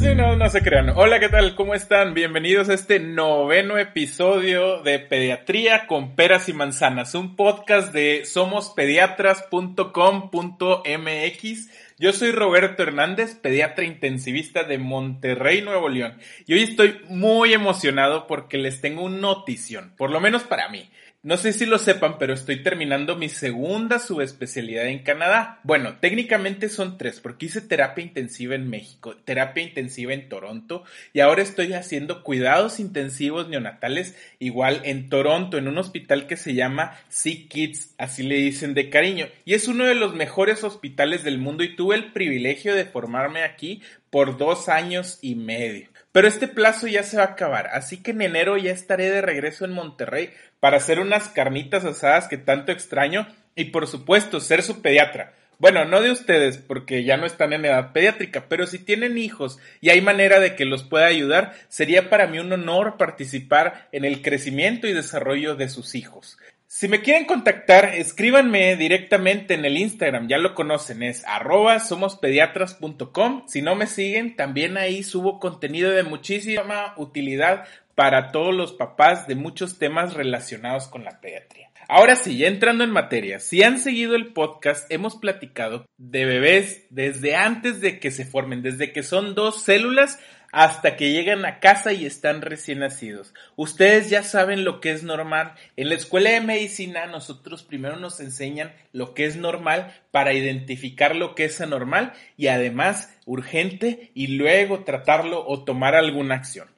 No, no se crean. Hola, ¿qué tal? ¿Cómo están? Bienvenidos a este noveno episodio de Pediatría con Peras y Manzanas, un podcast de somospediatras.com.mx. Yo soy Roberto Hernández, pediatra intensivista de Monterrey, Nuevo León. Y hoy estoy muy emocionado porque les tengo una notición, por lo menos para mí. No sé si lo sepan, pero estoy terminando mi segunda subespecialidad en Canadá. Bueno, técnicamente son tres, porque hice terapia intensiva en México, terapia intensiva en Toronto, y ahora estoy haciendo cuidados intensivos neonatales igual en Toronto, en un hospital que se llama Sick Kids, así le dicen de cariño, y es uno de los mejores hospitales del mundo y tuve el privilegio de formarme aquí por dos años y medio. Pero este plazo ya se va a acabar, así que en enero ya estaré de regreso en Monterrey para hacer unas carnitas asadas que tanto extraño y por supuesto ser su pediatra. Bueno, no de ustedes, porque ya no están en edad pediátrica, pero si tienen hijos y hay manera de que los pueda ayudar, sería para mí un honor participar en el crecimiento y desarrollo de sus hijos. Si me quieren contactar, escríbanme directamente en el Instagram, ya lo conocen, es arroba somospediatras.com. Si no me siguen, también ahí subo contenido de muchísima utilidad para todos los papás de muchos temas relacionados con la pediatría. Ahora sí, ya entrando en materia, si han seguido el podcast, hemos platicado de bebés desde antes de que se formen, desde que son dos células hasta que llegan a casa y están recién nacidos. Ustedes ya saben lo que es normal. En la escuela de medicina nosotros primero nos enseñan lo que es normal para identificar lo que es anormal y además urgente y luego tratarlo o tomar alguna acción.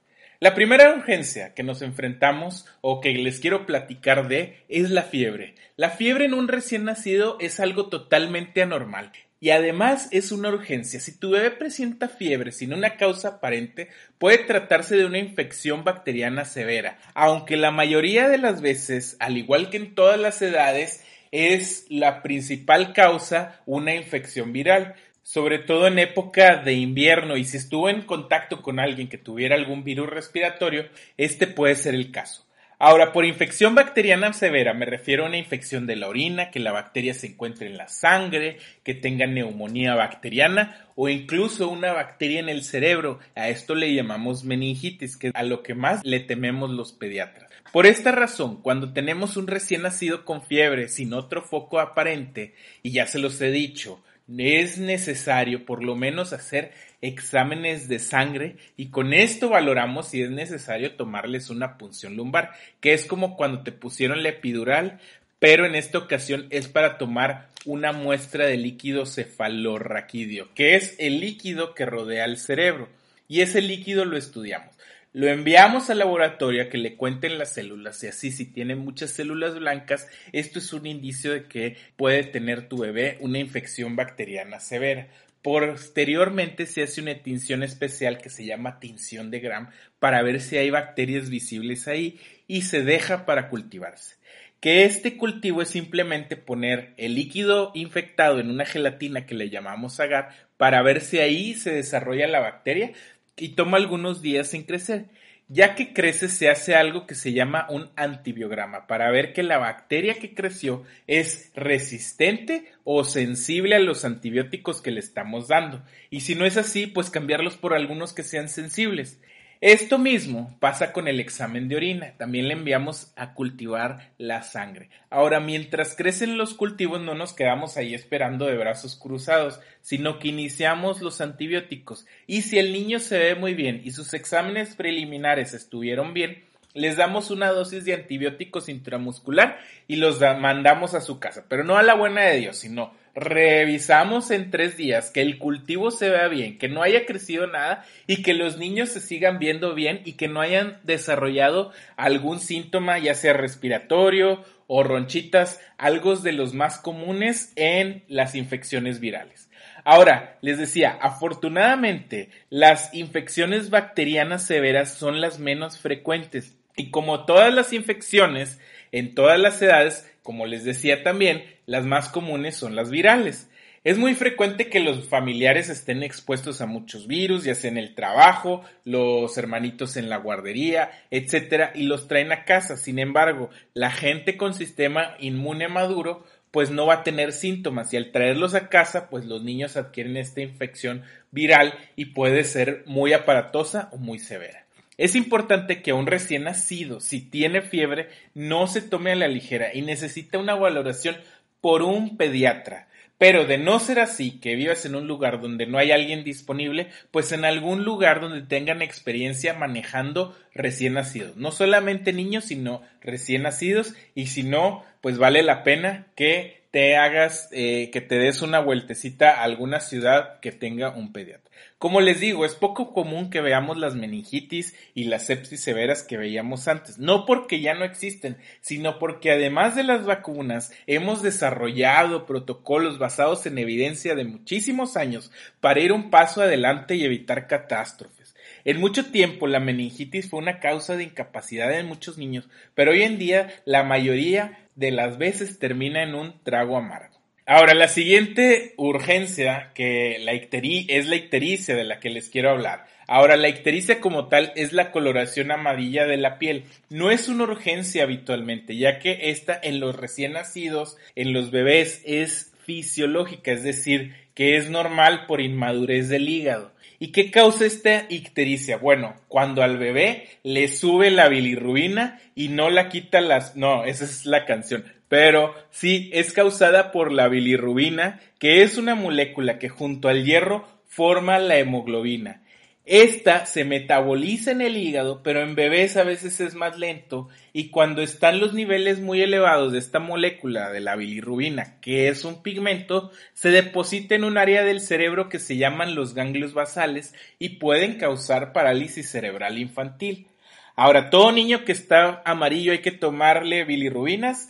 La primera urgencia que nos enfrentamos o que les quiero platicar de es la fiebre. La fiebre en un recién nacido es algo totalmente anormal y además es una urgencia. Si tu bebé presenta fiebre sin una causa aparente, puede tratarse de una infección bacteriana severa, aunque la mayoría de las veces, al igual que en todas las edades, es la principal causa una infección viral sobre todo en época de invierno y si estuvo en contacto con alguien que tuviera algún virus respiratorio, este puede ser el caso. Ahora, por infección bacteriana severa me refiero a una infección de la orina, que la bacteria se encuentre en la sangre, que tenga neumonía bacteriana o incluso una bacteria en el cerebro. A esto le llamamos meningitis, que es a lo que más le tememos los pediatras. Por esta razón, cuando tenemos un recién nacido con fiebre sin otro foco aparente, y ya se los he dicho, es necesario por lo menos hacer exámenes de sangre y con esto valoramos si es necesario tomarles una punción lumbar, que es como cuando te pusieron la epidural, pero en esta ocasión es para tomar una muestra de líquido cefalorraquídeo, que es el líquido que rodea el cerebro, y ese líquido lo estudiamos. Lo enviamos al laboratorio a que le cuenten las células y así si tiene muchas células blancas, esto es un indicio de que puede tener tu bebé una infección bacteriana severa. Posteriormente se hace una tinción especial que se llama tinción de Gram para ver si hay bacterias visibles ahí y se deja para cultivarse. Que este cultivo es simplemente poner el líquido infectado en una gelatina que le llamamos agar para ver si ahí se desarrolla la bacteria, y toma algunos días en crecer. Ya que crece se hace algo que se llama un antibiograma para ver que la bacteria que creció es resistente o sensible a los antibióticos que le estamos dando. Y si no es así, pues cambiarlos por algunos que sean sensibles. Esto mismo pasa con el examen de orina. También le enviamos a cultivar la sangre. Ahora, mientras crecen los cultivos, no nos quedamos ahí esperando de brazos cruzados, sino que iniciamos los antibióticos. Y si el niño se ve muy bien y sus exámenes preliminares estuvieron bien, les damos una dosis de antibióticos intramuscular y los mandamos a su casa. Pero no a la buena de Dios, sino revisamos en tres días que el cultivo se vea bien, que no haya crecido nada y que los niños se sigan viendo bien y que no hayan desarrollado algún síntoma, ya sea respiratorio o ronchitas, algo de los más comunes en las infecciones virales. Ahora, les decía, afortunadamente, las infecciones bacterianas severas son las menos frecuentes Y como todas las infecciones, en todas las edades, como les decía también, las más comunes son las virales. Es muy frecuente que los familiares estén expuestos a muchos virus, ya sea en el trabajo, los hermanitos en la guardería, etcétera, y los traen a casa. Sin embargo, la gente con sistema inmune maduro pues no va a tener síntomas y al traerlos a casa, pues los niños adquieren esta infección viral y puede ser muy aparatosa o muy severa. Es importante que un recién nacido, si tiene fiebre, no se tome a la ligera y necesita una valoración por un pediatra. Pero de no ser así, que vivas en un lugar donde no hay alguien disponible, pues en algún lugar donde tengan experiencia manejando recién nacidos. No solamente niños, sino recién nacidos. Y si no, pues vale la pena que te hagas, eh, que te des una vueltecita a alguna ciudad que tenga un pediatra. Como les digo, es poco común que veamos las meningitis y las sepsis severas que veíamos antes, no porque ya no existen, sino porque además de las vacunas hemos desarrollado protocolos basados en evidencia de muchísimos años para ir un paso adelante y evitar catástrofes. En mucho tiempo la meningitis fue una causa de incapacidad en muchos niños, pero hoy en día la mayoría de las veces termina en un trago amargo. Ahora, la siguiente urgencia que la es la ictericia de la que les quiero hablar. Ahora, la ictericia como tal es la coloración amarilla de la piel. No es una urgencia habitualmente, ya que esta en los recién nacidos, en los bebés, es fisiológica, es decir, que es normal por inmadurez del hígado. ¿Y qué causa esta ictericia? Bueno, cuando al bebé le sube la bilirrubina y no la quita las... No, esa es la canción pero sí es causada por la bilirrubina, que es una molécula que junto al hierro forma la hemoglobina. Esta se metaboliza en el hígado, pero en bebés a veces es más lento y cuando están los niveles muy elevados de esta molécula de la bilirrubina, que es un pigmento, se deposita en un área del cerebro que se llaman los ganglios basales y pueden causar parálisis cerebral infantil. Ahora, todo niño que está amarillo hay que tomarle bilirrubinas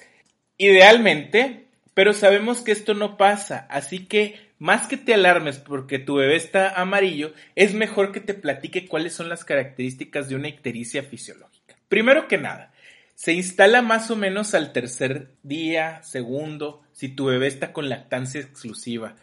Idealmente, pero sabemos que esto no pasa, así que más que te alarmes porque tu bebé está amarillo, es mejor que te platique cuáles son las características de una ictericia fisiológica. Primero que nada, se instala más o menos al tercer día, segundo, si tu bebé está con lactancia exclusiva.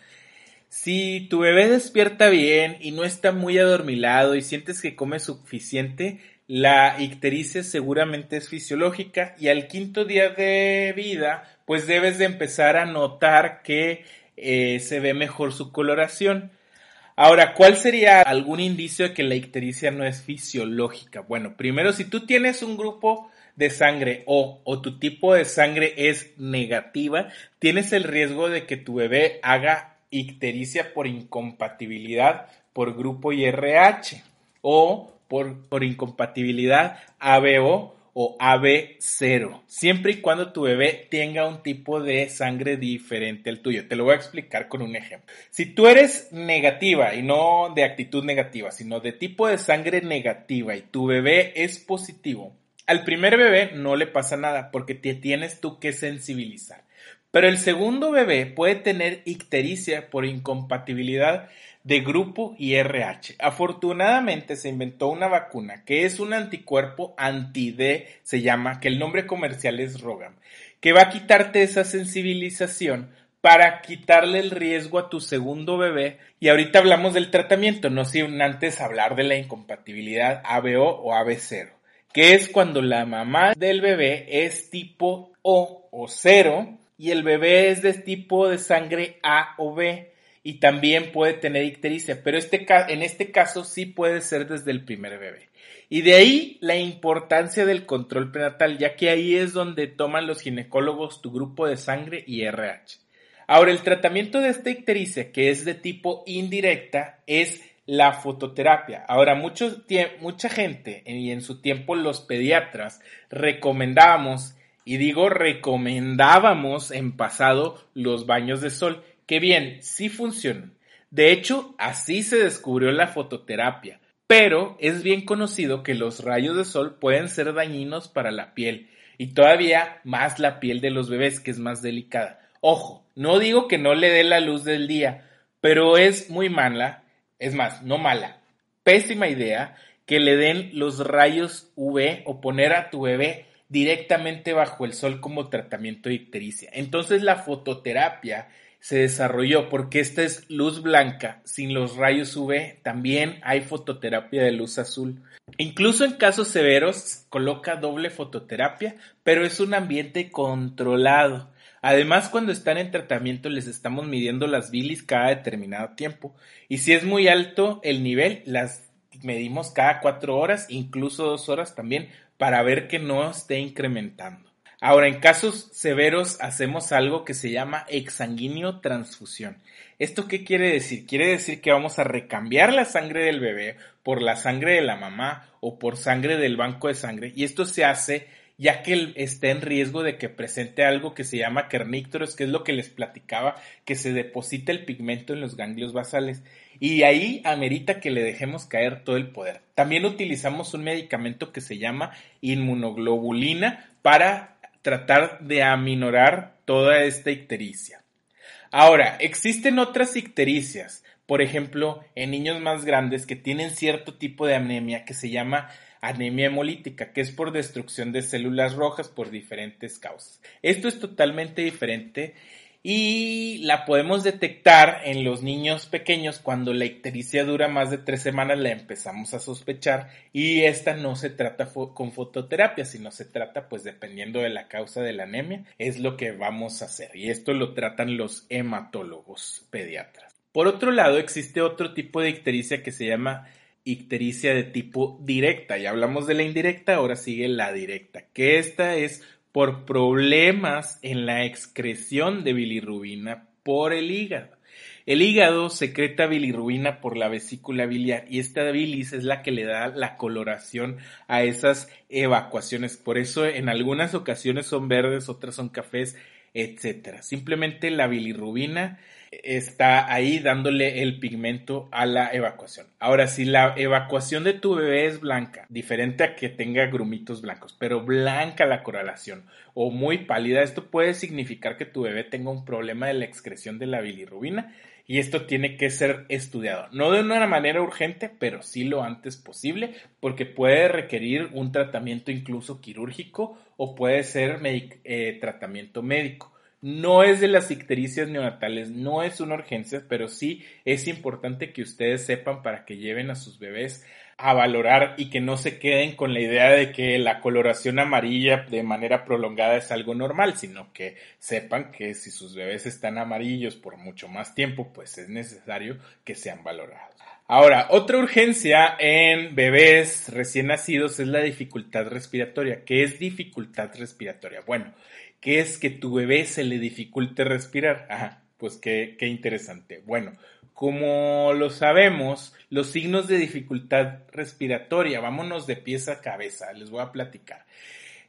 Si tu bebé despierta bien y no está muy adormilado y sientes que come suficiente, la ictericia seguramente es fisiológica y al quinto día de vida, pues debes de empezar a notar que eh, se ve mejor su coloración. Ahora, ¿cuál sería algún indicio de que la ictericia no es fisiológica? Bueno, primero, si tú tienes un grupo de sangre o, o tu tipo de sangre es negativa, tienes el riesgo de que tu bebé haga ictericia por incompatibilidad por grupo IRH o por, incompatibilidad ABO o AB0, siempre y cuando tu bebé tenga un tipo de sangre diferente al tuyo. Te lo voy a explicar con un ejemplo. Si tú eres negativa y no de actitud negativa, sino de tipo de sangre negativa y tu bebé es positivo, al primer bebé no le pasa nada porque te tienes tú que sensibilizar. Pero el segundo bebé puede tener ictericia por incompatibilidad de grupo IRH. Afortunadamente se inventó una vacuna que es un anticuerpo anti-D, se llama, que el nombre comercial es Rogam, que va a quitarte esa sensibilización para quitarle el riesgo a tu segundo bebé. Y ahorita hablamos del tratamiento, no sin antes hablar de la incompatibilidad ABO o AB0, que es cuando la mamá del bebé es tipo O o 0 y el bebé es de tipo de sangre A o B y también puede tener ictericia, pero este, en este caso sí puede ser desde el primer bebé. Y de ahí la importancia del control prenatal, ya que ahí es donde toman los ginecólogos tu grupo de sangre y RH. Ahora, el tratamiento de esta ictericia, que es de tipo indirecta, es la fototerapia. Ahora, mucha gente, y en su tiempo los pediatras, recomendábamos, y digo recomendábamos en pasado, los baños de sol que bien, sí funcionan. De hecho, así se descubrió la fototerapia, pero es bien conocido que los rayos de sol pueden ser dañinos para la piel y todavía más la piel de los bebés que es más delicada. Ojo, no digo que no le dé la luz del día, pero es muy mala, es más, no mala, pésima idea que le den los rayos UV o poner a tu bebé directamente bajo el sol como tratamiento de ictericia. Entonces la fototerapia se desarrolló porque esta es luz blanca sin los rayos UV. También hay fototerapia de luz azul. Incluso en casos severos coloca doble fototerapia, pero es un ambiente controlado. Además, cuando están en tratamiento les estamos midiendo las bilis cada determinado tiempo. Y si es muy alto el nivel, las medimos cada cuatro horas, incluso dos horas también, para ver que no esté incrementando. Ahora, en casos severos hacemos algo que se llama exsanguíneo transfusión. ¿Esto qué quiere decir? Quiere decir que vamos a recambiar la sangre del bebé por la sangre de la mamá o por sangre del banco de sangre y esto se hace ya que él está en riesgo de que presente algo que se llama kernícteros, que es lo que les platicaba, que se deposita el pigmento en los ganglios basales. Y ahí amerita que le dejemos caer todo el poder. También utilizamos un medicamento que se llama inmunoglobulina para tratar de aminorar toda esta ictericia. Ahora, existen otras ictericias, por ejemplo, en niños más grandes que tienen cierto tipo de anemia que se llama anemia hemolítica, que es por destrucción de células rojas por diferentes causas. Esto es totalmente diferente y la podemos detectar en los niños pequeños cuando la ictericia dura más de tres semanas la empezamos a sospechar y esta no se trata con fototerapia sino se trata pues dependiendo de la causa de la anemia es lo que vamos a hacer y esto lo tratan los hematólogos pediatras. Por otro lado existe otro tipo de ictericia que se llama ictericia de tipo directa. Ya hablamos de la indirecta, ahora sigue la directa, que esta es por problemas en la excreción de bilirrubina por el hígado. El hígado secreta bilirrubina por la vesícula biliar y esta bilis es la que le da la coloración a esas evacuaciones. Por eso en algunas ocasiones son verdes, otras son cafés, etcétera. Simplemente la bilirrubina está ahí dándole el pigmento a la evacuación. Ahora, si la evacuación de tu bebé es blanca, diferente a que tenga grumitos blancos, pero blanca la correlación o muy pálida, esto puede significar que tu bebé tenga un problema de la excreción de la bilirrubina y esto tiene que ser estudiado. No de una manera urgente, pero sí lo antes posible, porque puede requerir un tratamiento incluso quirúrgico o puede ser eh, tratamiento médico. No es de las ictericias neonatales, no es una urgencia, pero sí es importante que ustedes sepan para que lleven a sus bebés a valorar y que no se queden con la idea de que la coloración amarilla de manera prolongada es algo normal, sino que sepan que si sus bebés están amarillos por mucho más tiempo, pues es necesario que sean valorados. Ahora, otra urgencia en bebés recién nacidos es la dificultad respiratoria. ¿Qué es dificultad respiratoria? Bueno, ¿Qué es que tu bebé se le dificulte respirar? Ajá, pues qué, qué interesante. Bueno, como lo sabemos, los signos de dificultad respiratoria, vámonos de pies a cabeza, les voy a platicar.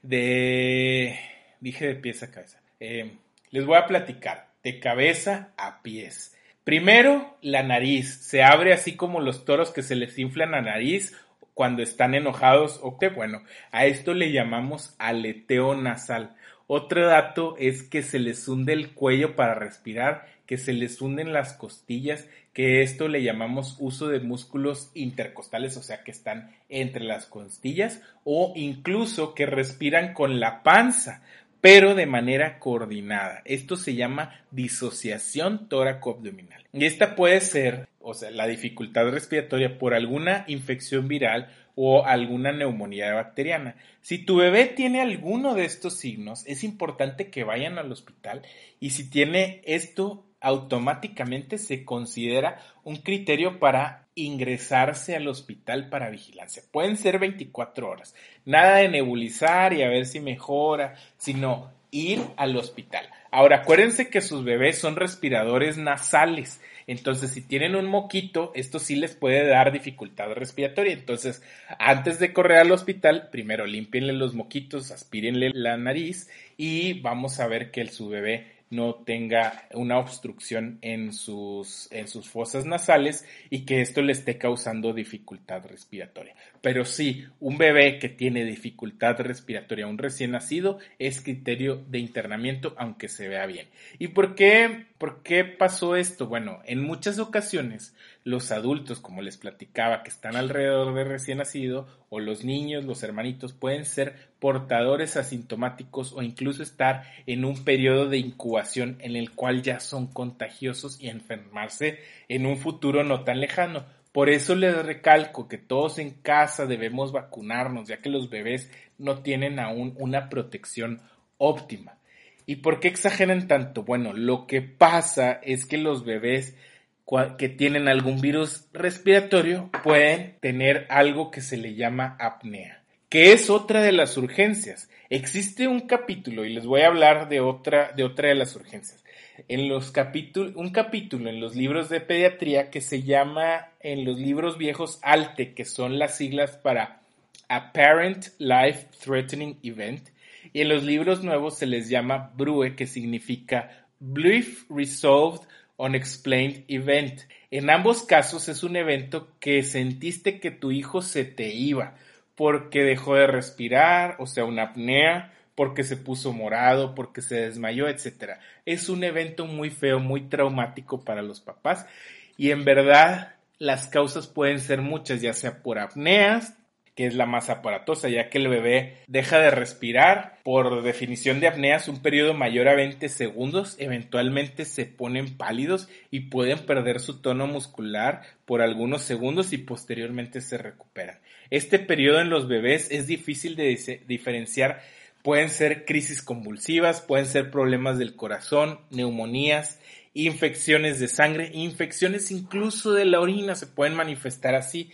De, dije de pies a cabeza, eh, les voy a platicar de cabeza a pies. Primero, la nariz. Se abre así como los toros que se les inflan la nariz cuando están enojados o que, bueno, a esto le llamamos aleteo nasal. Otro dato es que se les hunde el cuello para respirar, que se les hunden las costillas, que esto le llamamos uso de músculos intercostales, o sea que están entre las costillas, o incluso que respiran con la panza, pero de manera coordinada. Esto se llama disociación tóraco-abdominal. Y esta puede ser, o sea, la dificultad respiratoria por alguna infección viral o alguna neumonía bacteriana. Si tu bebé tiene alguno de estos signos, es importante que vayan al hospital y si tiene esto, automáticamente se considera un criterio para ingresarse al hospital para vigilancia. Pueden ser 24 horas. Nada de nebulizar y a ver si mejora, sino ir al hospital. Ahora, acuérdense que sus bebés son respiradores nasales. Entonces, si tienen un moquito, esto sí les puede dar dificultad respiratoria. Entonces, antes de correr al hospital, primero límpienle los moquitos, aspírenle la nariz y vamos a ver que su bebé no tenga una obstrucción en sus, en sus fosas nasales y que esto le esté causando dificultad respiratoria. Pero sí, un bebé que tiene dificultad respiratoria, un recién nacido, es criterio de internamiento aunque se vea bien. ¿Y por qué, por qué pasó esto? Bueno, en muchas ocasiones los adultos, como les platicaba, que están alrededor de recién nacido, o los niños, los hermanitos, pueden ser portadores asintomáticos o incluso estar en un periodo de incubación en el cual ya son contagiosos y enfermarse en un futuro no tan lejano. Por eso les recalco que todos en casa debemos vacunarnos, ya que los bebés no tienen aún una protección óptima. ¿Y por qué exageran tanto? Bueno, lo que pasa es que los bebés que tienen algún virus respiratorio pueden tener algo que se le llama apnea, que es otra de las urgencias. Existe un capítulo y les voy a hablar de otra de de las urgencias. En los capítulos un capítulo en los libros de pediatría que se llama en los libros viejos ALTE, que son las siglas para Apparent Life Threatening Event, y en los libros nuevos se les llama BRUE, que significa Brief Resolved Unexplained Event. En ambos casos es un evento que sentiste que tu hijo se te iba porque dejó de respirar, o sea, una apnea, porque se puso morado, porque se desmayó, etc. Es un evento muy feo, muy traumático para los papás y en verdad las causas pueden ser muchas, ya sea por apneas, que es la más aparatosa, ya que el bebé deja de respirar. Por definición de apneas, un periodo mayor a 20 segundos, eventualmente se ponen pálidos y pueden perder su tono muscular por algunos segundos y posteriormente se recuperan. Este periodo en los bebés es difícil de diferenciar. Pueden ser crisis convulsivas, pueden ser problemas del corazón, neumonías, infecciones de sangre, infecciones incluso de la orina se pueden manifestar así.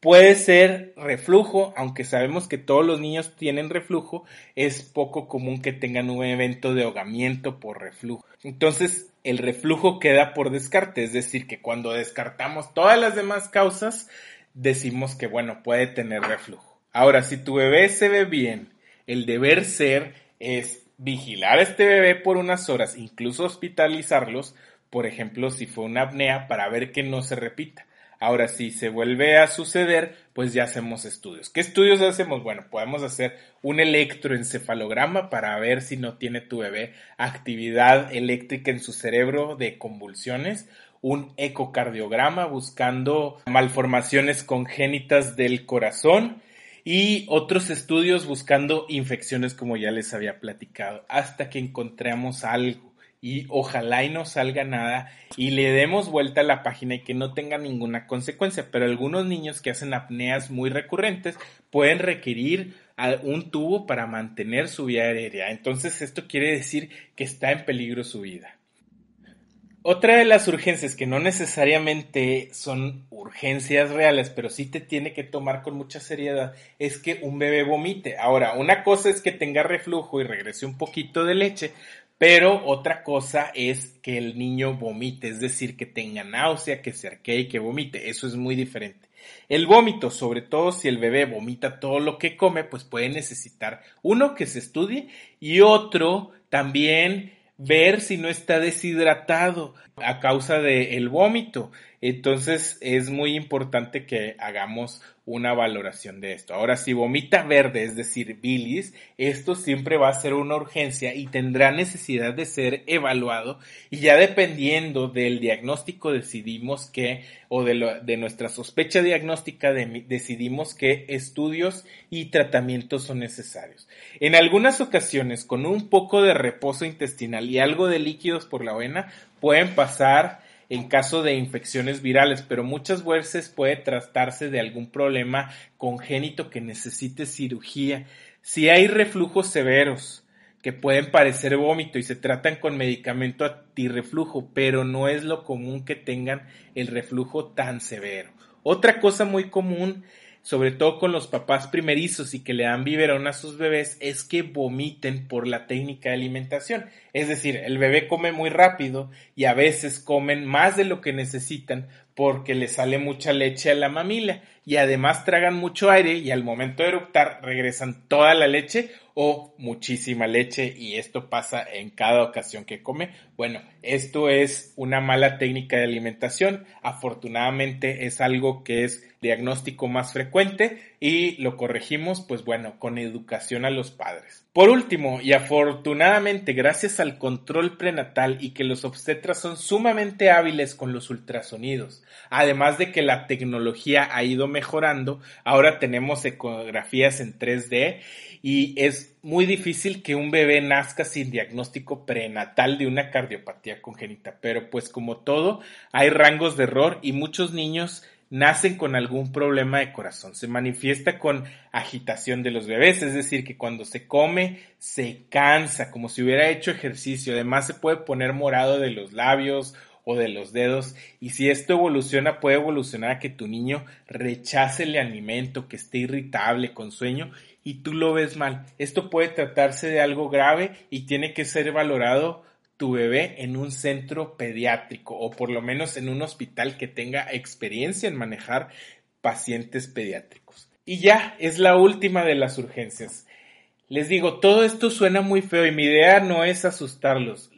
Puede ser reflujo, aunque sabemos que todos los niños tienen reflujo, es poco común que tengan un evento de ahogamiento por reflujo. Entonces, el reflujo queda por descarte, es decir, que cuando descartamos todas las demás causas, decimos que, bueno, puede tener reflujo. Ahora, si tu bebé se ve bien, el deber ser es vigilar a este bebé por unas horas, incluso hospitalizarlos, por ejemplo, si fue una apnea, para ver que no se repita. Ahora, si se vuelve a suceder, pues ya hacemos estudios. ¿Qué estudios hacemos? Bueno, podemos hacer un electroencefalograma para ver si no tiene tu bebé actividad eléctrica en su cerebro de convulsiones, un ecocardiograma buscando malformaciones congénitas del corazón y otros estudios buscando infecciones como ya les había platicado, hasta que encontremos algo y ojalá y no salga nada y le demos vuelta a la página y que no tenga ninguna consecuencia. Pero algunos niños que hacen apneas muy recurrentes pueden requerir un tubo para mantener su vía aérea. Entonces esto quiere decir que está en peligro su vida. Otra de las urgencias que no necesariamente son urgencias reales, pero sí te tiene que tomar con mucha seriedad, es que un bebé vomite. Ahora, una cosa es que tenga reflujo y regrese un poquito de leche, pero otra cosa es que el niño vomite, es decir, que tenga náusea, que se arquee y que vomite. Eso es muy diferente. El vómito, sobre todo si el bebé vomita todo lo que come, pues puede necesitar uno que se estudie y otro también ver si no está deshidratado a causa del vómito. Entonces es muy importante que hagamos una valoración de esto. Ahora, si vomita verde, es decir, bilis, esto siempre va a ser una urgencia y tendrá necesidad de ser evaluado y ya dependiendo del diagnóstico decidimos que, o de, de nuestra sospecha diagnóstica decidimos qué estudios y tratamientos son necesarios. En algunas ocasiones, con un poco de reposo intestinal y algo de líquidos por la vena, pueden pasar en caso de infecciones virales, pero muchas veces puede tratarse de algún problema congénito que necesite cirugía. Si hay reflujos severos que pueden parecer vómito y se tratan con medicamento antirreflujo, pero no es lo común que tengan el reflujo tan severo. Otra cosa muy común sobre todo con los papás primerizos y que le dan biberón a sus bebés, es que vomiten por la técnica de alimentación. Es decir, el bebé come muy rápido y a veces comen más de lo que necesitan porque le sale mucha leche a la mamila y además tragan mucho aire y al momento de eructar regresan toda la leche o muchísima leche y esto pasa en cada ocasión que come. Bueno, esto es una mala técnica de alimentación. Afortunadamente es algo que es diagnóstico más frecuente y lo corregimos pues bueno con educación a los padres. Por último, y afortunadamente gracias al control prenatal y que los obstetras son sumamente hábiles con los ultrasonidos, además de que la tecnología ha ido mejorando, ahora tenemos ecografías en 3D y es muy difícil que un bebé nazca sin diagnóstico prenatal de una cardiopatía congénita, pero pues como todo, hay rangos de error y muchos niños nacen con algún problema de corazón. Se manifiesta con agitación de los bebés, es decir, que cuando se come se cansa, como si hubiera hecho ejercicio. Además se puede poner morado de los labios o de los dedos. Y si esto evoluciona, puede evolucionar a que tu niño rechace el alimento, que esté irritable, con sueño, y tú lo ves mal. Esto puede tratarse de algo grave y tiene que ser valorado tu bebé en un centro pediátrico o por lo menos en un hospital que tenga experiencia en manejar pacientes pediátricos. Y ya, es la última de las urgencias. Les digo, todo esto suena muy feo y mi idea no es asustarlos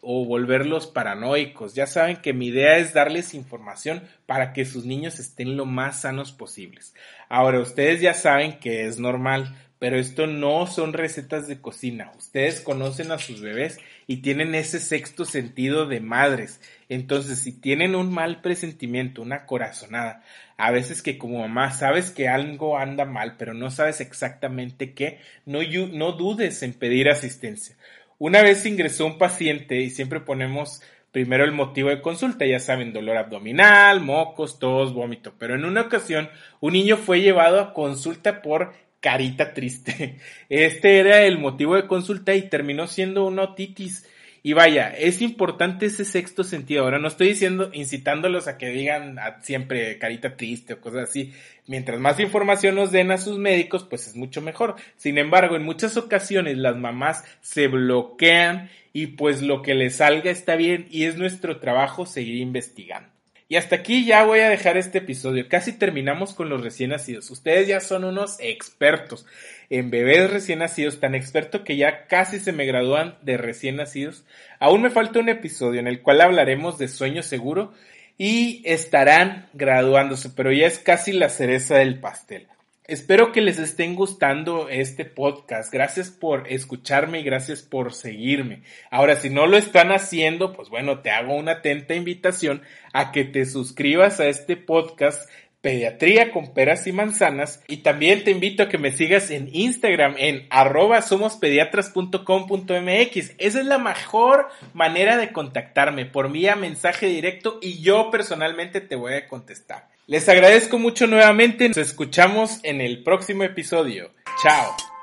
o volverlos paranoicos. Ya saben que mi idea es darles información para que sus niños estén lo más sanos posibles. Ahora, ustedes ya saben que es normal pero esto no son recetas de cocina. Ustedes conocen a sus bebés y tienen ese sexto sentido de madres. Entonces, si tienen un mal presentimiento, una corazonada, a veces que como mamá sabes que algo anda mal, pero no sabes exactamente qué, no, no dudes en pedir asistencia. Una vez ingresó un paciente y siempre ponemos primero el motivo de consulta, ya saben, dolor abdominal, mocos, tos, vómito, pero en una ocasión un niño fue llevado a consulta por carita triste. Este era el motivo de consulta y terminó siendo una otitis. Y vaya, es importante ese sexto sentido. Ahora no estoy diciendo, incitándolos a que digan siempre carita triste o cosas así. Mientras más información nos den a sus médicos, pues es mucho mejor. Sin embargo, en muchas ocasiones las mamás se bloquean y pues lo que les salga está bien y es nuestro trabajo seguir investigando. Y hasta aquí ya voy a dejar este episodio. Casi terminamos con los recién nacidos. Ustedes ya son unos expertos en bebés recién nacidos, tan experto que ya casi se me gradúan de recién nacidos. Aún me falta un episodio en el cual hablaremos de sueño seguro y estarán graduándose, pero ya es casi la cereza del pastel. Espero que les estén gustando este podcast. Gracias por escucharme y gracias por seguirme. Ahora, si no lo están haciendo, pues bueno, te hago una atenta invitación a que te suscribas a este podcast Pediatría con peras y manzanas y también te invito a que me sigas en Instagram en arroba somospediatras.com.mx. Esa es la mejor manera de contactarme por vía mensaje directo y yo personalmente te voy a contestar. Les agradezco mucho nuevamente. Nos escuchamos en el próximo episodio. Chao.